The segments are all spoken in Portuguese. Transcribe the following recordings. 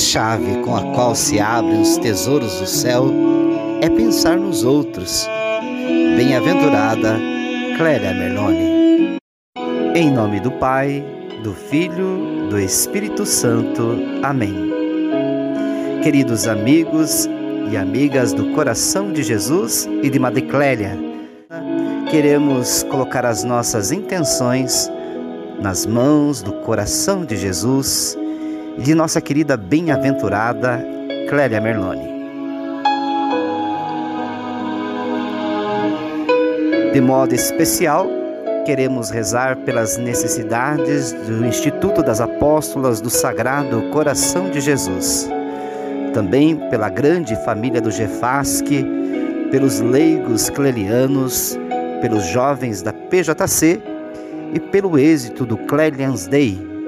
chave com a qual se abrem os tesouros do céu é pensar nos outros. Bem-aventurada Clélia Merlone. Em nome do Pai, do Filho, do Espírito Santo. Amém. Queridos amigos e amigas do coração de Jesus e de Madre Clélia, queremos colocar as nossas intenções nas mãos do coração de Jesus de nossa querida bem-aventurada Clélia Merlone. De modo especial, queremos rezar pelas necessidades do Instituto das Apóstolas do Sagrado Coração de Jesus. Também pela grande família do GEFASC, pelos leigos clelianos, pelos jovens da PJC e pelo êxito do Clelians Day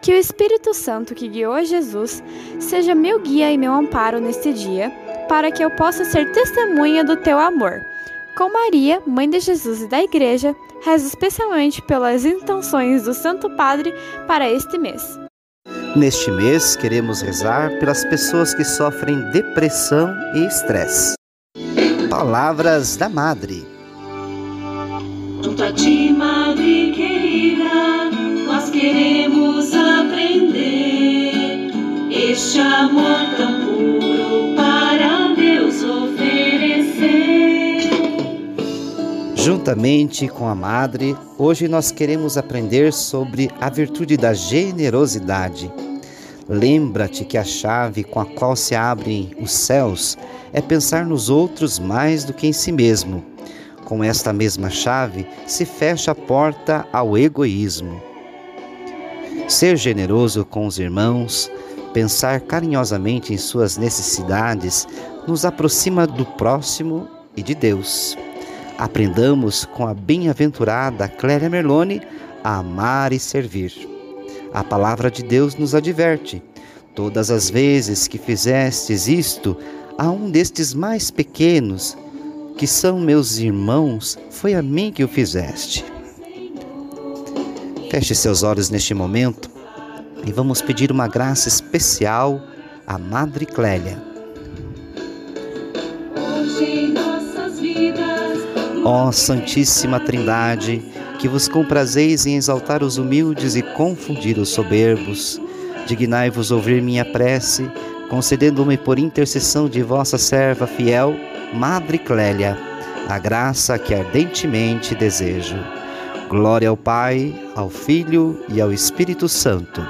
Que o Espírito Santo que guiou a Jesus seja meu guia e meu amparo neste dia, para que eu possa ser testemunha do teu amor com Maria, mãe de Jesus e da Igreja, rezo especialmente pelas intenções do Santo Padre para este mês. Neste mês, queremos rezar pelas pessoas que sofrem depressão e estresse. Palavras da Madre. Junto a ti, Madre querida, queremos aprender este amor tão puro para Deus oferecer. Juntamente com a Madre, hoje nós queremos aprender sobre a virtude da generosidade. Lembra-te que a chave com a qual se abrem os céus é pensar nos outros mais do que em si mesmo. Com esta mesma chave se fecha a porta ao egoísmo. Ser generoso com os irmãos, pensar carinhosamente em suas necessidades, nos aproxima do próximo e de Deus. Aprendamos com a bem-aventurada Clélia Merlone a amar e servir. A palavra de Deus nos adverte: todas as vezes que fizestes isto a um destes mais pequenos, que são meus irmãos, foi a mim que o fizeste. Feche seus olhos neste momento e vamos pedir uma graça especial à Madre Clélia. Hoje nossas vidas Ó Santíssima Trindade, que vos comprazeis em exaltar os humildes e confundir os soberbos, dignai-vos ouvir minha prece, concedendo-me por intercessão de vossa serva fiel, Madre Clélia, a graça que ardentemente desejo. Glória ao Pai, ao Filho e ao Espírito Santo,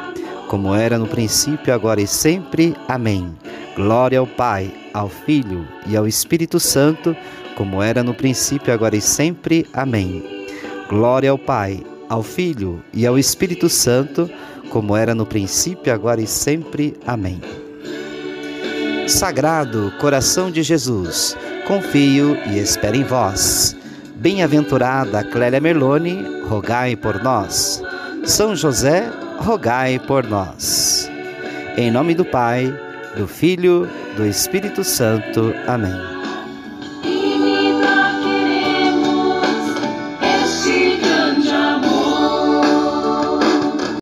como era no princípio, agora e sempre. Amém. Glória ao Pai, ao Filho e ao Espírito Santo, como era no princípio, agora e sempre. Amém. Glória ao Pai, ao Filho e ao Espírito Santo, como era no princípio, agora e sempre. Amém. Sagrado coração de Jesus, confio e espero em vós. Bem-aventurada Clélia Merlone, rogai por nós. São José, rogai por nós. Em nome do Pai, do Filho, do Espírito Santo. Amém.